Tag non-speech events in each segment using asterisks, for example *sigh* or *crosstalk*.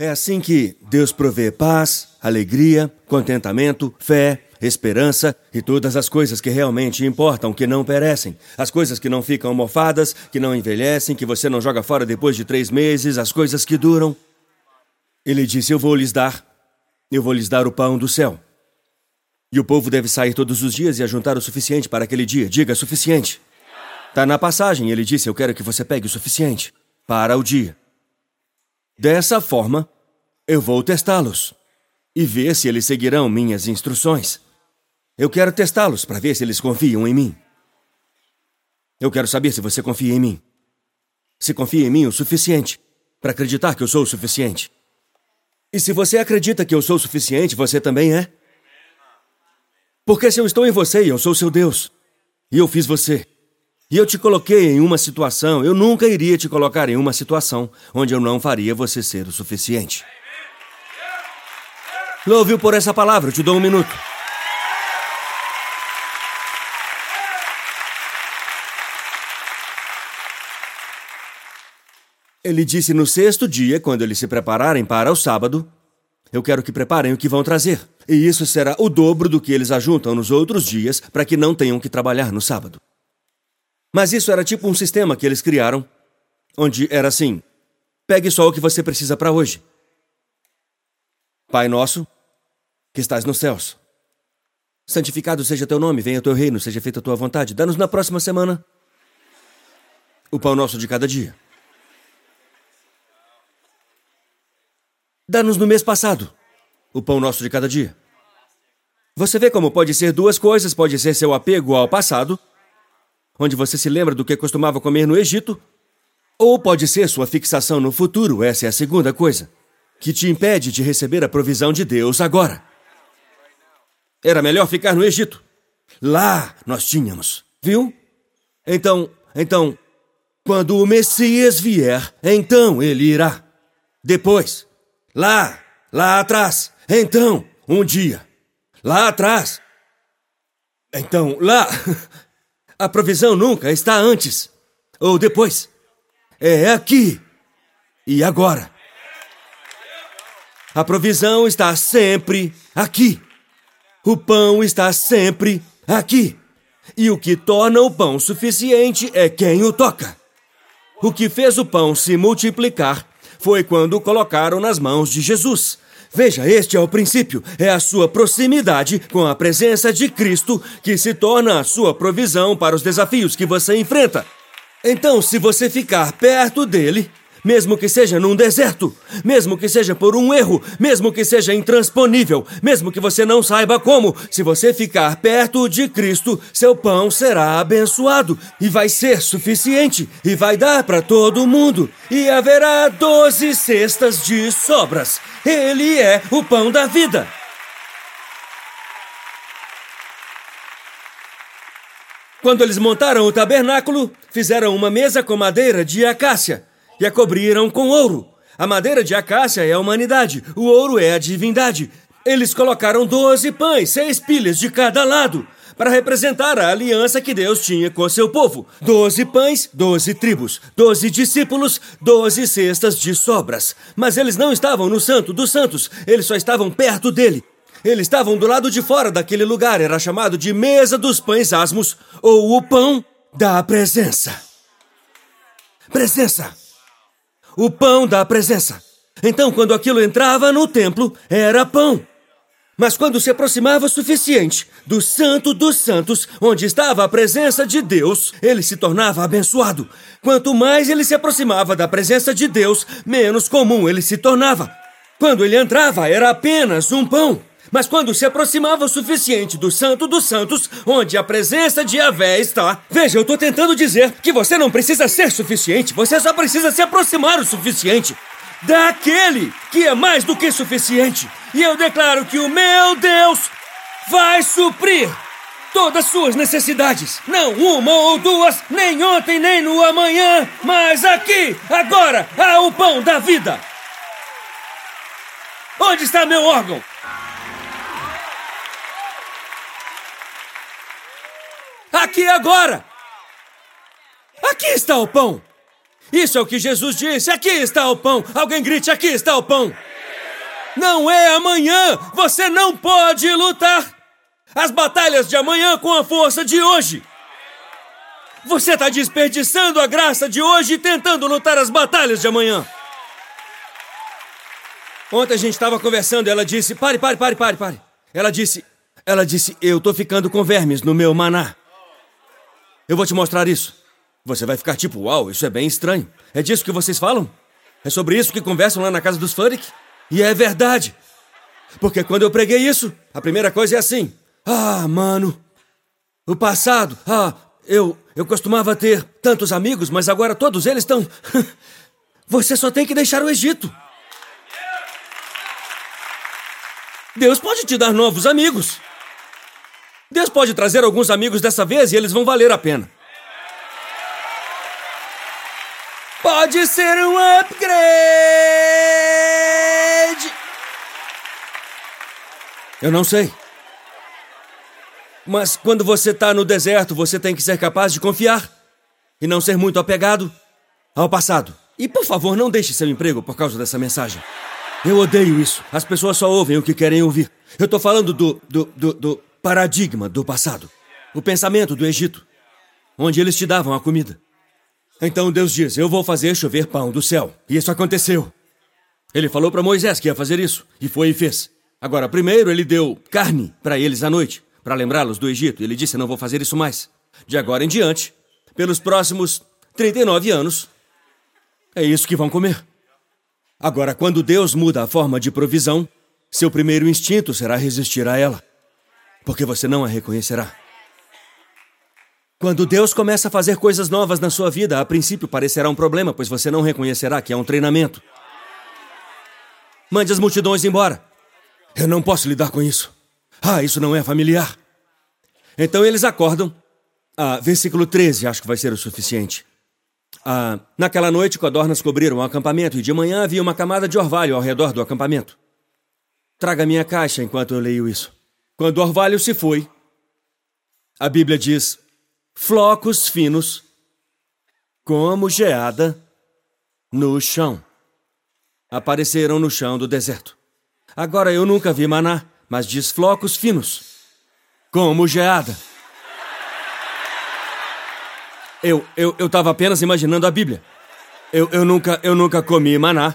É assim que Deus provê paz, alegria, contentamento, fé, esperança e todas as coisas que realmente importam, que não perecem. As coisas que não ficam mofadas, que não envelhecem, que você não joga fora depois de três meses, as coisas que duram. Ele disse: Eu vou lhes dar. Eu vou lhes dar o pão do céu. E o povo deve sair todos os dias e ajuntar o suficiente para aquele dia. Diga suficiente. Está na passagem, ele disse: Eu quero que você pegue o suficiente para o dia. Dessa forma, eu vou testá-los e ver se eles seguirão minhas instruções. Eu quero testá-los para ver se eles confiam em mim. Eu quero saber se você confia em mim. Se confia em mim o suficiente para acreditar que eu sou o suficiente. E se você acredita que eu sou o suficiente, você também é? Porque se eu estou em você e eu sou seu Deus, e eu fiz você, e eu te coloquei em uma situação, eu nunca iria te colocar em uma situação onde eu não faria você ser o suficiente. Ouviu por essa palavra? Eu te dou um minuto. Ele disse no sexto dia, quando eles se prepararem para o sábado, eu quero que preparem o que vão trazer. E isso será o dobro do que eles ajuntam nos outros dias para que não tenham que trabalhar no sábado. Mas isso era tipo um sistema que eles criaram, onde era assim: pegue só o que você precisa para hoje. Pai nosso, que estás nos céus. Santificado seja teu nome, venha teu reino, seja feita tua vontade. Dá-nos na próxima semana o pão nosso de cada dia. Dá-nos no mês passado o pão nosso de cada dia. Você vê como pode ser duas coisas: pode ser seu apego ao passado onde você se lembra do que costumava comer no Egito, ou pode ser sua fixação no futuro, essa é a segunda coisa, que te impede de receber a provisão de Deus agora. Era melhor ficar no Egito. Lá nós tínhamos, viu? Então, então, quando o Messias vier, então ele irá. Depois, lá, lá atrás, então, um dia. Lá atrás. Então, lá. *laughs* A provisão nunca está antes ou depois. É aqui e agora. A provisão está sempre aqui. O pão está sempre aqui. E o que torna o pão suficiente é quem o toca. O que fez o pão se multiplicar foi quando o colocaram nas mãos de Jesus. Veja, este é o princípio. É a sua proximidade com a presença de Cristo que se torna a sua provisão para os desafios que você enfrenta. Então, se você ficar perto dele, mesmo que seja num deserto, mesmo que seja por um erro, mesmo que seja intransponível, mesmo que você não saiba como, se você ficar perto de Cristo, seu pão será abençoado e vai ser suficiente e vai dar para todo mundo e haverá doze cestas de sobras. Ele é o pão da vida. Quando eles montaram o tabernáculo, fizeram uma mesa com madeira de acácia e a cobriram com ouro. A madeira de acácia é a humanidade, o ouro é a divindade. Eles colocaram doze pães, seis pilhas de cada lado, para representar a aliança que Deus tinha com seu povo. Doze pães, doze tribos, doze discípulos, doze cestas de sobras. Mas eles não estavam no Santo dos Santos, eles só estavam perto dele. Eles estavam do lado de fora daquele lugar, era chamado de Mesa dos Pães Asmos, ou o Pão da Presença. Presença! O pão da presença. Então, quando aquilo entrava no templo, era pão. Mas quando se aproximava o suficiente do Santo dos Santos, onde estava a presença de Deus, ele se tornava abençoado. Quanto mais ele se aproximava da presença de Deus, menos comum ele se tornava. Quando ele entrava, era apenas um pão. Mas quando se aproximava o suficiente do Santo dos Santos, onde a presença de Avé está. Veja, eu estou tentando dizer que você não precisa ser suficiente, você só precisa se aproximar o suficiente daquele que é mais do que suficiente. E eu declaro que o meu Deus vai suprir todas suas necessidades. Não uma ou duas, nem ontem, nem no amanhã, mas aqui, agora, há o pão da vida. Onde está meu órgão? Aqui agora! Aqui está o pão! Isso é o que Jesus disse! Aqui está o pão! Alguém grite: aqui está o pão! Não é amanhã! Você não pode lutar as batalhas de amanhã com a força de hoje! Você está desperdiçando a graça de hoje tentando lutar as batalhas de amanhã! Ontem a gente estava conversando ela disse: pare, pare, pare, pare, pare. Ela disse: ela disse, eu tô ficando com vermes no meu maná. Eu vou te mostrar isso. Você vai ficar tipo, uau, isso é bem estranho. É disso que vocês falam? É sobre isso que conversam lá na casa dos Furyk? E é verdade. Porque quando eu preguei isso, a primeira coisa é assim: Ah, mano, o passado, ah, eu, eu costumava ter tantos amigos, mas agora todos eles estão. *laughs* Você só tem que deixar o Egito. Deus pode te dar novos amigos. Deus pode trazer alguns amigos dessa vez e eles vão valer a pena. Pode ser um upgrade! Eu não sei. Mas quando você está no deserto, você tem que ser capaz de confiar e não ser muito apegado ao passado. E por favor, não deixe seu emprego por causa dessa mensagem. Eu odeio isso. As pessoas só ouvem o que querem ouvir. Eu estou falando do, do, do, do paradigma do passado. O pensamento do Egito, onde eles te davam a comida. Então Deus diz: Eu vou fazer chover pão do céu. E isso aconteceu. Ele falou para Moisés que ia fazer isso, e foi e fez. Agora, primeiro ele deu carne para eles à noite, para lembrá-los do Egito. Ele disse: Não vou fazer isso mais. De agora em diante, pelos próximos 39 anos, é isso que vão comer. Agora, quando Deus muda a forma de provisão, seu primeiro instinto será resistir a ela, porque você não a reconhecerá. Quando Deus começa a fazer coisas novas na sua vida, a princípio parecerá um problema, pois você não reconhecerá que é um treinamento. Mande as multidões embora. Eu não posso lidar com isso. Ah, isso não é familiar. Então eles acordam. Ah, versículo 13, acho que vai ser o suficiente. Ah, naquela noite, codornas cobriram o acampamento e de manhã havia uma camada de orvalho ao redor do acampamento. Traga minha caixa enquanto eu leio isso. Quando o orvalho se foi, a Bíblia diz: flocos finos, como geada, no chão. Apareceram no chão do deserto. Agora eu nunca vi maná, mas diz flocos finos, como geada. Eu, eu, eu tava apenas imaginando a Bíblia. Eu, eu, nunca, eu nunca comi maná,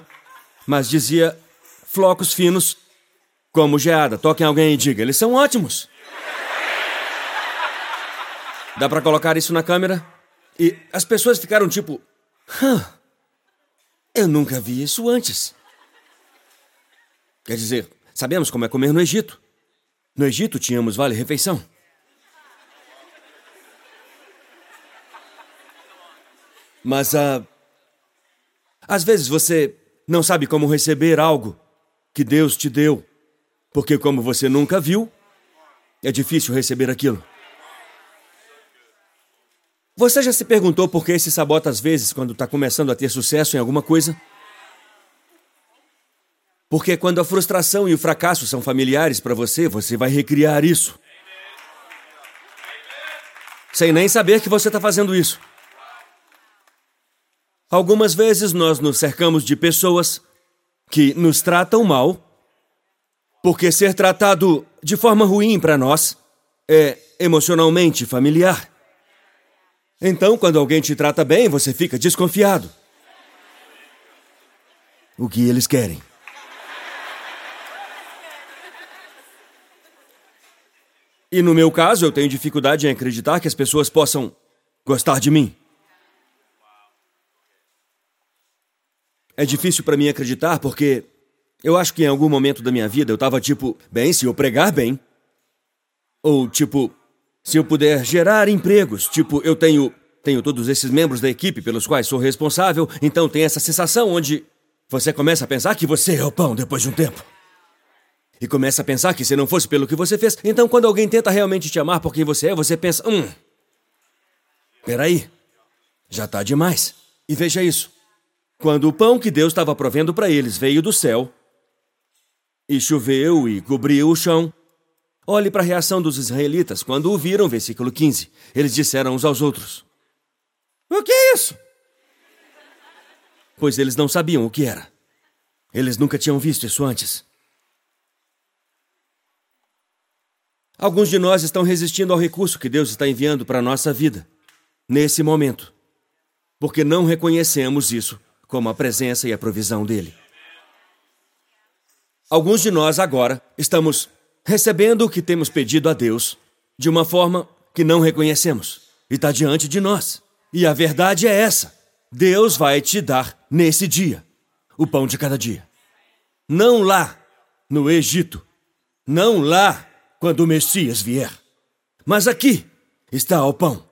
mas dizia flocos finos como geada. Toquem alguém e diga, eles são ótimos. Dá para colocar isso na câmera? E as pessoas ficaram tipo, Hã, eu nunca vi isso antes. Quer dizer, sabemos como é comer no Egito. No Egito tínhamos vale-refeição. Mas uh, às vezes você não sabe como receber algo que Deus te deu, porque como você nunca viu, é difícil receber aquilo. Você já se perguntou por que se sabota às vezes quando está começando a ter sucesso em alguma coisa? Porque quando a frustração e o fracasso são familiares para você, você vai recriar isso. Sem nem saber que você está fazendo isso. Algumas vezes nós nos cercamos de pessoas que nos tratam mal, porque ser tratado de forma ruim para nós é emocionalmente familiar. Então, quando alguém te trata bem, você fica desconfiado. O que eles querem? E no meu caso, eu tenho dificuldade em acreditar que as pessoas possam gostar de mim. É difícil para mim acreditar porque eu acho que em algum momento da minha vida eu tava tipo, bem, se eu pregar bem. Ou tipo, se eu puder gerar empregos, tipo, eu tenho tenho todos esses membros da equipe pelos quais sou responsável, então tem essa sensação onde você começa a pensar que você é o pão depois de um tempo. E começa a pensar que se não fosse pelo que você fez, então quando alguém tenta realmente te amar por quem você é, você pensa, hum. Peraí. Já tá demais. E veja isso. Quando o pão que Deus estava provendo para eles veio do céu, e choveu e cobriu o chão. Olhe para a reação dos israelitas quando o viram, versículo 15. Eles disseram uns aos outros: O que é isso? Pois eles não sabiam o que era. Eles nunca tinham visto isso antes. Alguns de nós estão resistindo ao recurso que Deus está enviando para a nossa vida, nesse momento, porque não reconhecemos isso como a presença e a provisão dele. Alguns de nós agora estamos recebendo o que temos pedido a Deus de uma forma que não reconhecemos e está diante de nós. E a verdade é essa: Deus vai te dar nesse dia o pão de cada dia. Não lá no Egito, não lá quando o Messias vier. Mas aqui está o pão.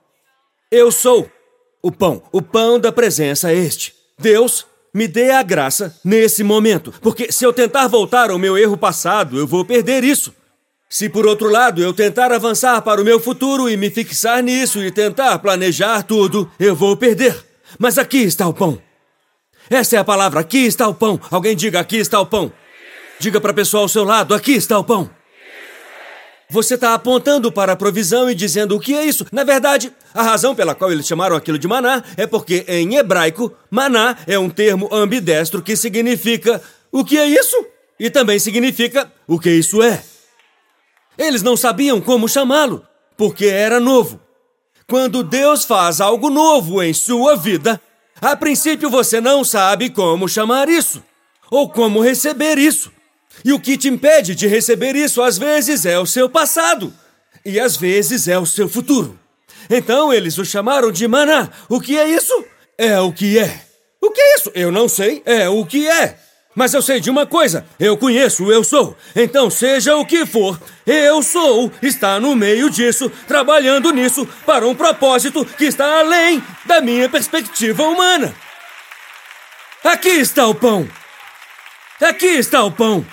Eu sou o pão. O pão da presença é este. Deus, me dê a graça nesse momento, porque se eu tentar voltar ao meu erro passado, eu vou perder isso. Se por outro lado eu tentar avançar para o meu futuro e me fixar nisso e tentar planejar tudo, eu vou perder. Mas aqui está o pão. Essa é a palavra, aqui está o pão. Alguém diga aqui está o pão. Diga para a pessoa ao seu lado, aqui está o pão. Você está apontando para a provisão e dizendo o que é isso. Na verdade, a razão pela qual eles chamaram aquilo de maná é porque, em hebraico, maná é um termo ambidestro que significa o que é isso e também significa o que isso é. Eles não sabiam como chamá-lo, porque era novo. Quando Deus faz algo novo em sua vida, a princípio você não sabe como chamar isso ou como receber isso. E o que te impede de receber isso às vezes é o seu passado e às vezes é o seu futuro. Então eles o chamaram de maná. O que é isso? É o que é. O que é isso? Eu não sei. É o que é. Mas eu sei de uma coisa: eu conheço eu sou. Então, seja o que for, eu sou está no meio disso, trabalhando nisso para um propósito que está além da minha perspectiva humana. Aqui está o pão. Aqui está o pão.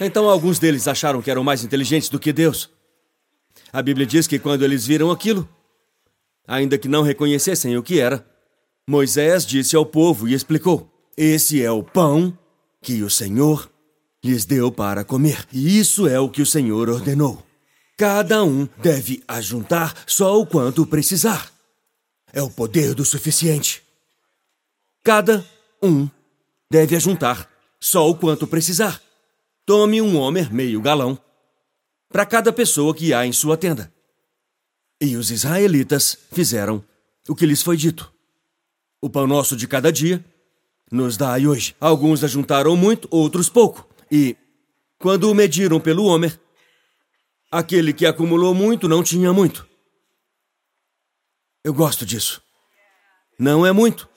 Então alguns deles acharam que eram mais inteligentes do que Deus. A Bíblia diz que quando eles viram aquilo, ainda que não reconhecessem o que era, Moisés disse ao povo e explicou: Esse é o pão que o Senhor lhes deu para comer. E isso é o que o Senhor ordenou. Cada um deve ajuntar só o quanto precisar. É o poder do suficiente. Cada um deve ajuntar só o quanto precisar. Tome um homer meio galão para cada pessoa que há em sua tenda. E os israelitas fizeram o que lhes foi dito. O pão nosso de cada dia nos dai hoje. Alguns ajuntaram muito, outros pouco. E, quando o mediram pelo homer, aquele que acumulou muito não tinha muito. Eu gosto disso. Não é muito.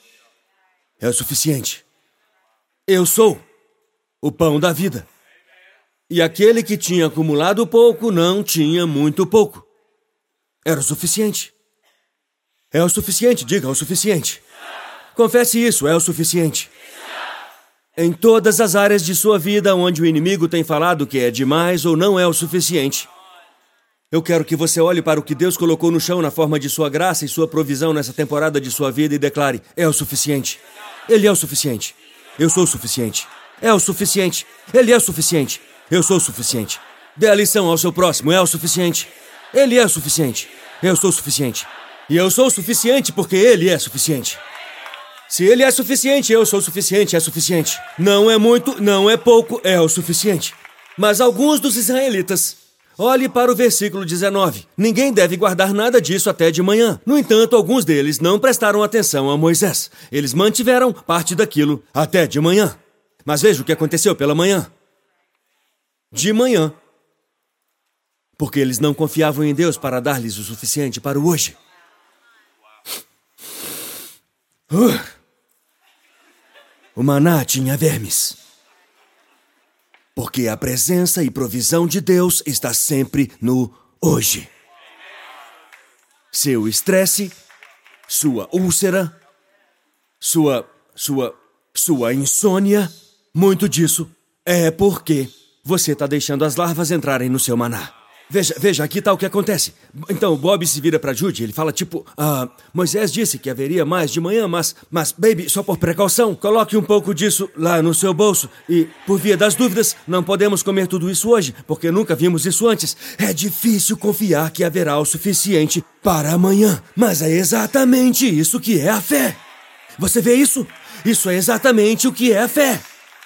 É o suficiente. Eu sou o pão da vida. E aquele que tinha acumulado pouco não tinha muito pouco. Era o suficiente. É o suficiente, diga o suficiente. Confesse isso, é o suficiente. Em todas as áreas de sua vida onde o inimigo tem falado que é demais ou não é o suficiente, eu quero que você olhe para o que Deus colocou no chão na forma de sua graça e sua provisão nessa temporada de sua vida e declare: é o suficiente. Ele é o suficiente. Eu sou o suficiente. É o suficiente. Ele é o suficiente. Eu sou o suficiente. Dê a lição ao seu próximo, é o suficiente. Ele é o suficiente. Eu sou o suficiente. E eu sou o suficiente porque ele é suficiente. Se ele é suficiente, eu sou o suficiente, é suficiente. Não é muito, não é pouco, é o suficiente. Mas alguns dos israelitas. Olhe para o versículo 19. Ninguém deve guardar nada disso até de manhã. No entanto, alguns deles não prestaram atenção a Moisés. Eles mantiveram parte daquilo até de manhã. Mas veja o que aconteceu pela manhã de manhã. Porque eles não confiavam em Deus para dar-lhes o suficiente para o hoje. Uh, *sighs* o maná tinha vermes. Porque a presença e provisão de Deus está sempre no hoje. Seu estresse, sua úlcera, sua sua sua insônia, muito disso é porque você está deixando as larvas entrarem no seu maná. Veja, veja, aqui está o que acontece. Então, Bob se vira para Judy, ele fala tipo, ah, Moisés disse que haveria mais de manhã, mas, mas, baby, só por precaução, coloque um pouco disso lá no seu bolso. E, por via das dúvidas, não podemos comer tudo isso hoje, porque nunca vimos isso antes. É difícil confiar que haverá o suficiente para amanhã, mas é exatamente isso que é a fé. Você vê isso? Isso é exatamente o que é a fé.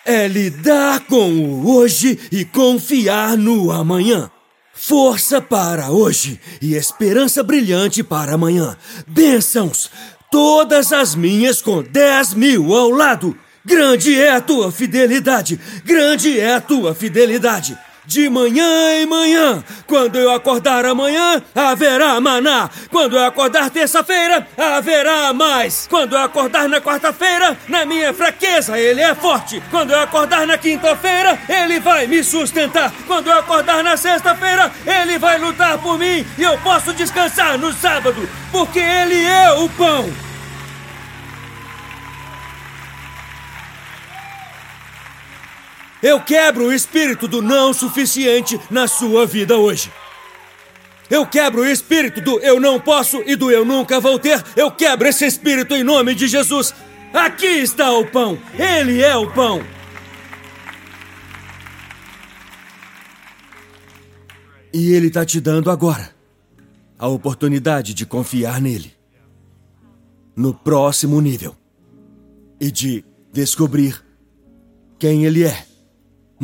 É lidar com o hoje e confiar no amanhã. Força para hoje e esperança brilhante para amanhã. Bênçãos, todas as minhas com dez mil ao lado. Grande é a tua fidelidade, grande é a tua fidelidade. De manhã em manhã, quando eu acordar amanhã, haverá maná. Quando eu acordar terça-feira, haverá mais. Quando eu acordar na quarta-feira, na minha fraqueza, ele é forte. Quando eu acordar na quinta-feira, ele vai me sustentar. Quando eu acordar na sexta-feira, ele vai lutar por mim e eu posso descansar no sábado, porque ele é o pão. Eu quebro o espírito do não suficiente na sua vida hoje. Eu quebro o espírito do eu não posso e do eu nunca vou ter. Eu quebro esse espírito em nome de Jesus. Aqui está o pão. Ele é o pão. E ele está te dando agora a oportunidade de confiar nele. No próximo nível. E de descobrir quem ele é